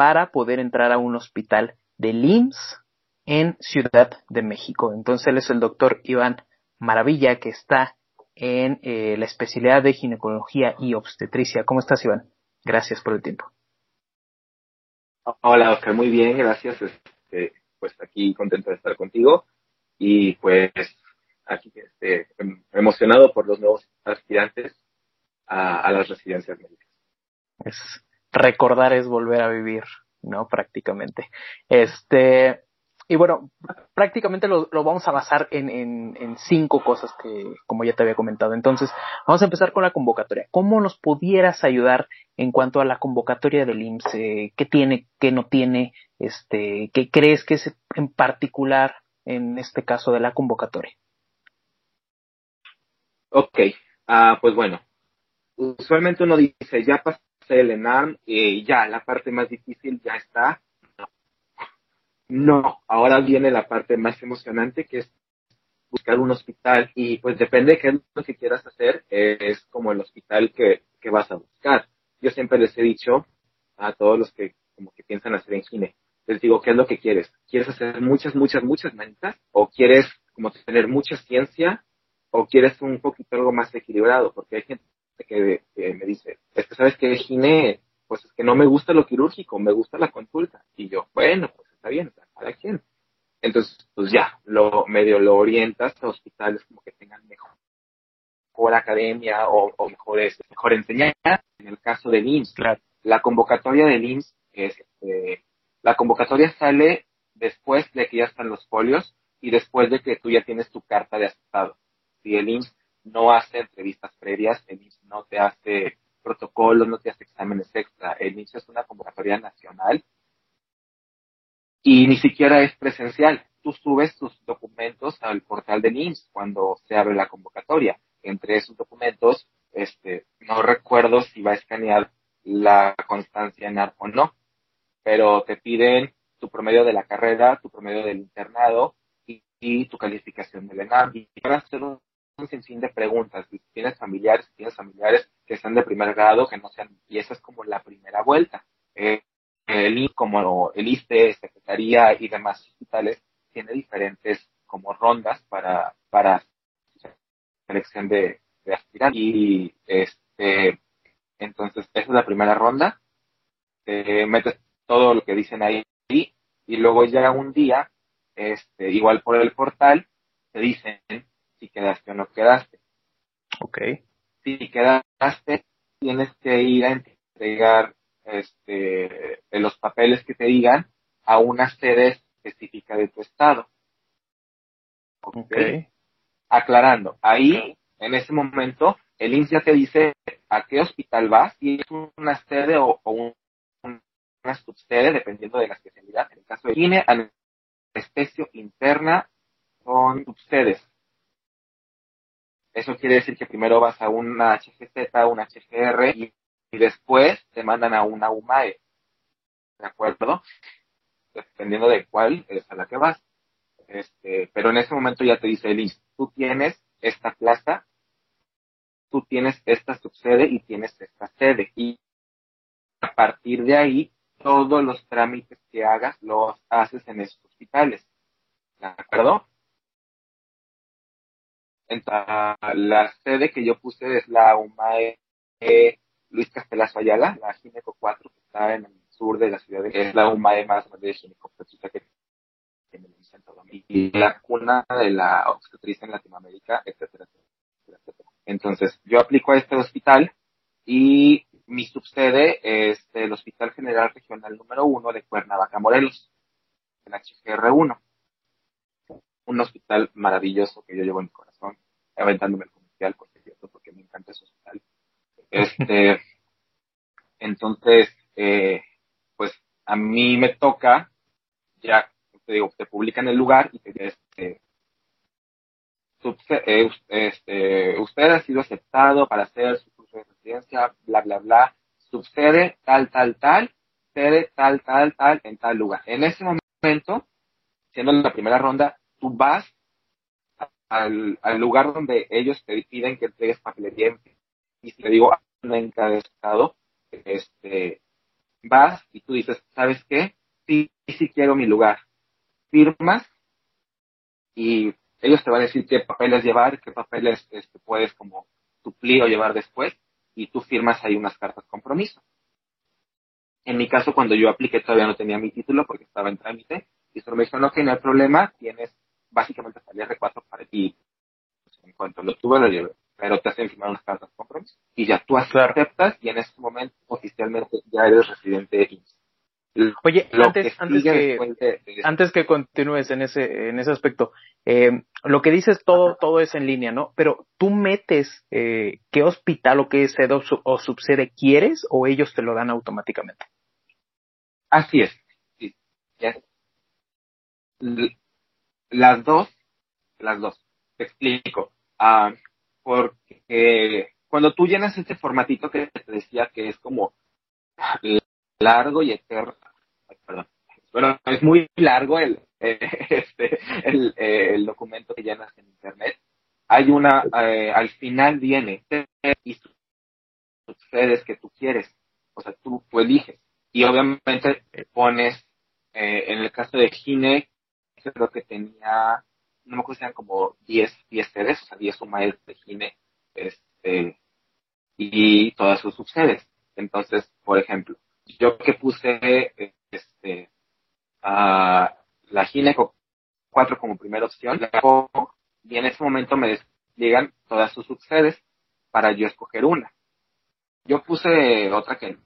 para poder entrar a un hospital del IMSS en Ciudad de México. Entonces él es el doctor Iván Maravilla que está en eh, la especialidad de ginecología y obstetricia. ¿Cómo estás, Iván? Gracias por el tiempo. Hola, Oscar, muy bien, gracias. Este, pues aquí contento de estar contigo y pues aquí este, em, emocionado por los nuevos aspirantes a, a las residencias médicas. Es recordar es volver a vivir, ¿no? Prácticamente. Este, y bueno, prácticamente lo, lo vamos a basar en, en, en, cinco cosas que, como ya te había comentado. Entonces, vamos a empezar con la convocatoria. ¿Cómo nos pudieras ayudar en cuanto a la convocatoria del IMSS? Eh, ¿Qué tiene, qué no tiene? Este, ¿Qué crees que es en particular en este caso de la convocatoria? Ok, ah, pues bueno, usualmente uno dice, ya pasé el ENAM y ya, la parte más difícil ya está, no, ahora viene la parte más emocionante que es buscar un hospital y pues depende de qué es lo que quieras hacer, es como el hospital que, que vas a buscar. Yo siempre les he dicho a todos los que como que piensan hacer en cine, les digo, ¿qué es lo que quieres? ¿Quieres hacer muchas, muchas, muchas manitas? ¿O quieres como tener mucha ciencia? ¿O quieres un poquito algo más equilibrado? Porque hay gente que, me dice, es que sabes que cine, pues es que no me gusta lo quirúrgico, me gusta la consulta. Y yo, bueno, pues está bien, cada quien. Entonces, pues ya, lo medio lo orientas a hospitales como que tengan mejor, mejor academia o, o mejores, mejor enseñanza. En el caso del IMSS, claro. la convocatoria del IMSS es, este, la convocatoria sale después de que ya están los folios y después de que tú ya tienes tu carta de aceptado. Si el IMSS no hace entrevistas previas, el IMSS no te hace protocolos, no te hace exámenes extra. El IMSS es una convocatoria nacional y ni siquiera es presencial. Tú subes tus documentos al portal de NIMS cuando se abre la convocatoria. Entre esos documentos, este, no recuerdo si va a escanear la constancia en ARP o no, pero te piden tu promedio de la carrera, tu promedio del internado y, tu calificación del ENAM. Y van a hacer un sinfín de preguntas. Tienes familiares, tienes familiares que están de primer grado, que no sean, y esa es como la primera vuelta. Eh, el como el ISTE, Secretaría y demás hospitales, tiene diferentes como rondas para, para selección de, aspirantes. Y este, entonces, esa es la primera ronda. Eh, metes todo lo que dicen ahí y luego ya un día, este, igual por el portal, te dicen si quedaste o no quedaste. Ok. Si quedaste, tienes que ir a entregar este, los papeles que te digan a una sede específica de tu estado. Okay. Aclarando, ahí, en ese momento, el INSS ya te dice a qué hospital vas y es una sede o, o una subsede, dependiendo de la especialidad. En el caso de INE, anestesio interna son subsedes. Eso quiere decir que primero vas a una HGZ, una HGR y después te mandan a una UMAE. ¿De acuerdo? Dependiendo de cuál es a la que vas. Este, pero en ese momento ya te dice el tú tienes esta plaza, tú tienes esta subsede y tienes esta sede. Y a partir de ahí, todos los trámites que hagas los haces en esos hospitales. ¿De acuerdo? Entonces, la sede que yo puse es la UMAE Luis Castelazo Ayala, la Gineco 4, que está en el sur de la ciudad de es la UMAE más grande de ginecoobstetricia que el centro y la cuna de la obstetricia en Latinoamérica, etcétera, etcétera, etcétera. Entonces, yo aplico a este hospital y mi subsede es el Hospital General Regional número 1 de Cuernavaca, Morelos, el HGR1. Un hospital maravilloso que yo llevo en mi corazón, aventándome el comercial, porque, porque me encanta ese hospital este, entonces, eh, pues a mí me toca, ya te digo, te publican el lugar y te este, eh, este, usted ha sido aceptado para hacer su curso de residencia, bla, bla, bla, sucede tal, tal, tal, sede tal, tal, tal, en tal lugar. En ese momento, siendo la primera ronda, tú vas al, al lugar donde ellos te piden que entregues papelería y si le digo en cada estado, este, vas y tú dices, ¿sabes qué? Sí, sí quiero mi lugar. Firmas y ellos te van a decir qué papeles llevar, qué papeles este, puedes como suplir o llevar después y tú firmas ahí unas cartas compromiso. En mi caso, cuando yo apliqué todavía no tenía mi título porque estaba en trámite y solo me dijeron, ok, no hay problema, tienes básicamente hasta el R4 para ti. En cuanto lo tuve, lo llevé pero te hacen firmar unas cartas compromiso. Y ya tú aceptas y en ese momento oficialmente ya eres residente de IMSS. Oye, antes, que antes, que, antes que continúes en ese, en ese aspecto, eh, lo que dices todo, todo es en línea, ¿no? Pero tú metes eh, qué hospital o qué sede o, subsede quieres o ellos te lo dan automáticamente. Así es. Sí, Las dos, las dos. Te explico. Ah, porque cuando tú llenas este formatito que te decía que es como largo y eterno, perdón, bueno, es muy largo el, este, el, el, documento que llenas en internet. Hay una, eh, al final viene y sucedes que tú quieres, o sea, tú, tú eliges y obviamente pones, eh, en el caso de Gine, creo que tenía no me acuerdo si eran como 10, 10 sedes, o sea, 10 sumaes de Gine, este, y todas sus subsedes. Entonces, por ejemplo, yo que puse, este, a la Gine 4 como primera opción, y en ese momento me llegan todas sus subsedes para yo escoger una. Yo puse otra que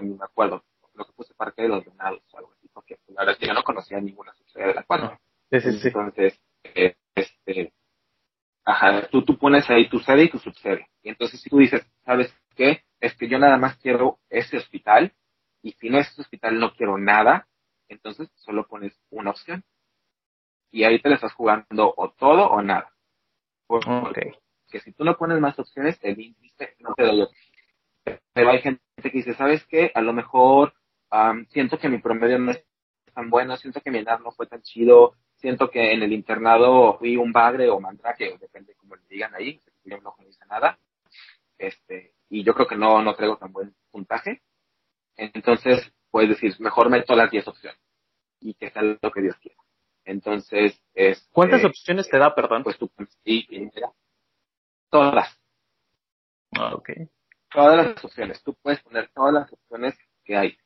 no me acuerdo, lo que puse Parque de los Venados o algo porque la verdad es que yo no conocía ninguna subsede de la 4. Entonces, eh, este, ajá, tú, tú pones ahí tu sede y tu subsede. Y entonces si tú dices, ¿sabes qué? Es que yo nada más quiero ese hospital y si no es ese hospital no quiero nada, entonces solo pones una opción. Y ahí te le estás jugando o todo o nada. Porque que si tú no pones más opciones, el índice no te doy Pero hay gente que dice, ¿sabes qué? A lo mejor siento que mi promedio no es tan bueno, siento que mi edad no fue tan chido, siento que en el internado fui un bagre o mandrake, depende como le digan ahí, yo no dice nada, este, y yo creo que no, no traigo tan buen puntaje, entonces puedes decir, mejor meto las 10 opciones y que sea lo que Dios quiera. Entonces, es... ¿Cuántas opciones te da, perdón? Pues tú, sí, todas. Ah, ok. Todas las opciones. Tú puedes poner todas las opciones que hay.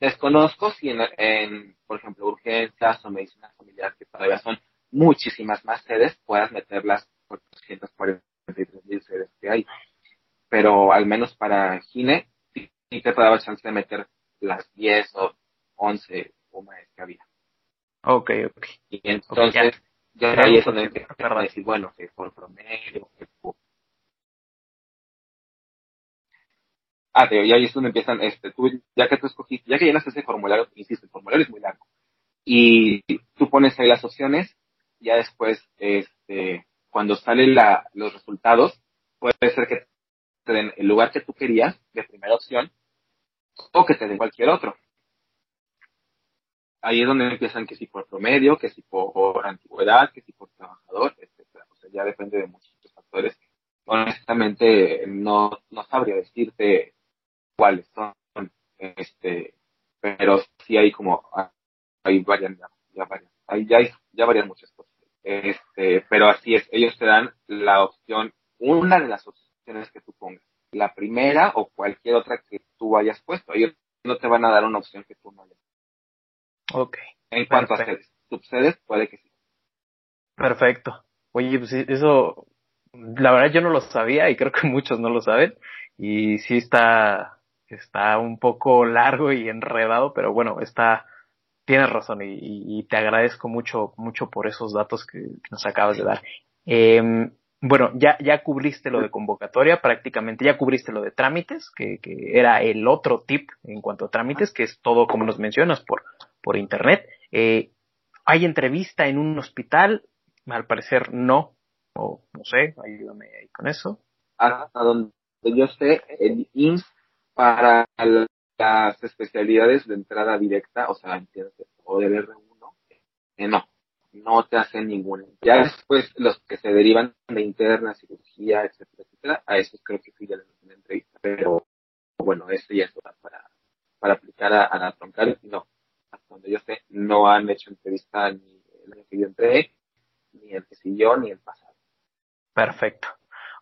Desconozco si en, por ejemplo, urgencias o medicina familiar, que todavía son muchísimas más sedes, puedas meter las 443 mil sedes que hay. Pero al menos para Gine, sí, te daba chance de meter las 10 o 11 o más que había. Ok, ok. Y entonces, ya, ahí es donde decir, bueno, que por promedio, que Ah, te, y ahí es donde empiezan, este, tú, ya que tú escogiste, ya que llenas ese formulario, insisto, el formulario es muy largo, y tú pones ahí las opciones, ya después, este, cuando salen la, los resultados, puede ser que te den el lugar que tú querías, de primera opción, o que te den cualquier otro. Ahí es donde empiezan que si por promedio, que si por antigüedad, que si por trabajador, etcétera. O sea, ya depende de muchos factores. Honestamente, no, no sabría decirte cuáles son, este, pero sí hay como, hay varias, ya, varias, hay, ya, hay, ya varias muchas cosas. Este, pero así es, ellos te dan la opción, una de las opciones que tú pongas, la primera o cualquier otra que tú hayas puesto. Ellos no te van a dar una opción que tú no hayas. Ok. En cuanto a sedes, subsedes, puede que sí. Perfecto. Oye, pues eso, la verdad yo no lo sabía y creo que muchos no lo saben. Y sí está, está un poco largo y enredado, pero bueno, está, tienes razón y, te agradezco mucho, mucho por esos datos que, nos acabas de dar. Eh, bueno, ya, ya cubriste lo de convocatoria, prácticamente ya cubriste lo de trámites, que, que era el otro tip en cuanto a trámites, que es todo como nos mencionas por, por internet. Eh, ¿Hay entrevista en un hospital? Al parecer no, o no sé, ayúdame ahí con eso. Hasta donde yo sé, el INS para las especialidades de entrada directa, o sea, o del R1, eh, no, no te hacen ninguna. Ya después los que se derivan de interna, cirugía, etcétera, etcétera, a esos creo que sí ya les hacen entrevista, pero bueno, eso ya es para, para aplicar a, la troncal, no. Hasta donde yo sé, no han hecho entrevista ni el año que yo entré, ni el que siguió, ni el pasado. Perfecto.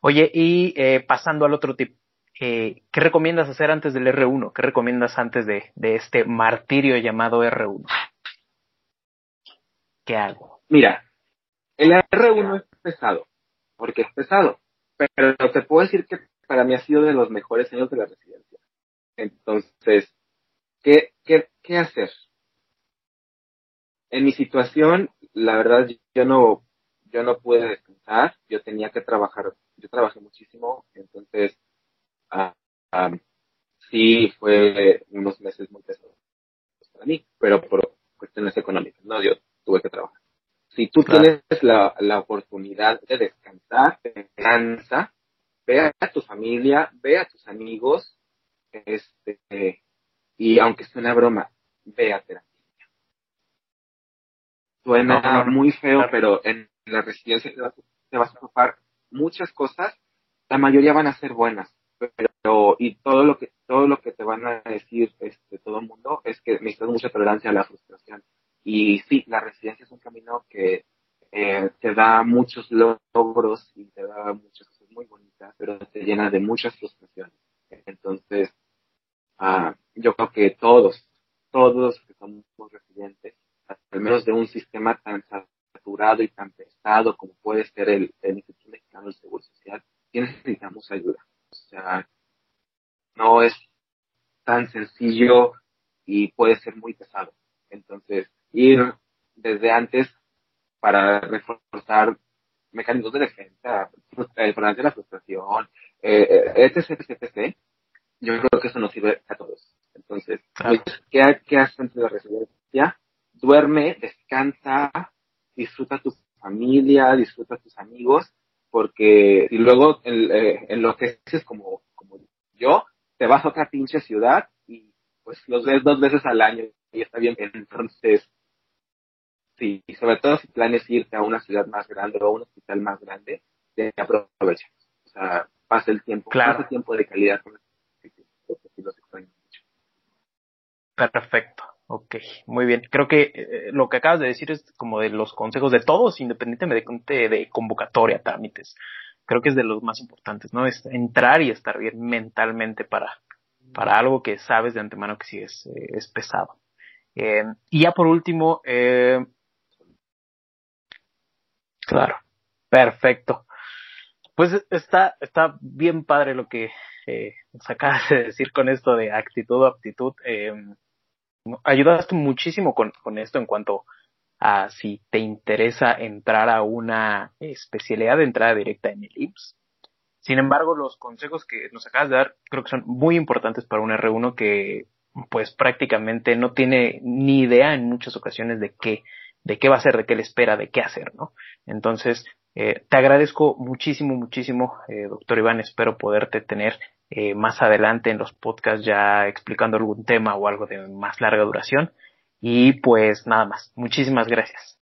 Oye, y eh, pasando al otro tipo, eh, ¿qué recomiendas hacer antes del R1? ¿Qué recomiendas antes de, de este martirio llamado R1? ¿Qué hago? Mira, el R1 es pesado, porque es pesado, pero te puedo decir que para mí ha sido de los mejores años de la residencia. Entonces, ¿qué, qué, qué hacer? En mi situación, la verdad, yo no, yo no pude descansar, yo tenía que trabajar, yo trabajé muchísimo, entonces, ah, ah, sí fue unos meses muy pesados para mí, pero por cuestiones económicas, no, yo tuve que trabajar. Si tú tienes la, la oportunidad de descansar, descansa, ve a tu familia, ve a tus amigos, este, y aunque sea una broma, ve a terapia. Suena muy feo, pero en la residencia te vas, a ocupar muchas cosas, la mayoría van a ser buenas, pero y todo lo que todo lo que te van a decir este todo el mundo es que necesitas mucha tolerancia a la frustración. Y sí, la residencia es un camino que eh, te da muchos logros y te da muchas cosas muy bonitas, pero te llena de muchas frustraciones. Entonces, ah, yo creo que todos, todos que somos residentes, al menos de un sistema tan saturado y tan pesado como puede ser el, Instituto Mexicano del Seguro Social, necesitamos ayuda. O sea, no es tan sencillo y puede ser muy pesado. Entonces, ir desde antes para reforzar mecanismos de defensa, eh, de la frustración, eh, eh etc, etc, yo creo que eso nos sirve a todos. Entonces, pues, ¿qué, ¿qué haces antes de la residencia? Duerme, descansa, disfruta tu familia, disfruta tus amigos, porque y luego en, eh, en lo que es como, como yo, te vas a otra pinche ciudad y pues los ves dos veces al año y está bien. Entonces, sí, y sobre todo si planes irte a una ciudad más grande o a un hospital más grande, te aprovechas. O sea, pasa el tiempo, claro. pasa tiempo de calidad con los Perfecto. Ok, muy bien. Creo que eh, lo que acabas de decir es como de los consejos de todos, independientemente de, convocatoria, trámites. Creo que es de los más importantes, ¿no? Es entrar y estar bien mentalmente para, para algo que sabes de antemano que sí es, eh, es pesado. Eh, y ya por último, eh, claro, perfecto. Pues está, está bien padre lo que eh, acabas de decir con esto de actitud o aptitud. Eh, ayudaste muchísimo con, con esto en cuanto a si te interesa entrar a una especialidad de entrada directa en el IMSS. Sin embargo, los consejos que nos acabas de dar creo que son muy importantes para un R1 que pues prácticamente no tiene ni idea en muchas ocasiones de qué, de qué va a hacer, de qué le espera, de qué hacer, ¿no? Entonces, eh, te agradezco muchísimo, muchísimo, eh, doctor Iván. Espero poderte tener eh, más adelante en los podcasts ya explicando algún tema o algo de más larga duración. Y pues nada más. Muchísimas gracias.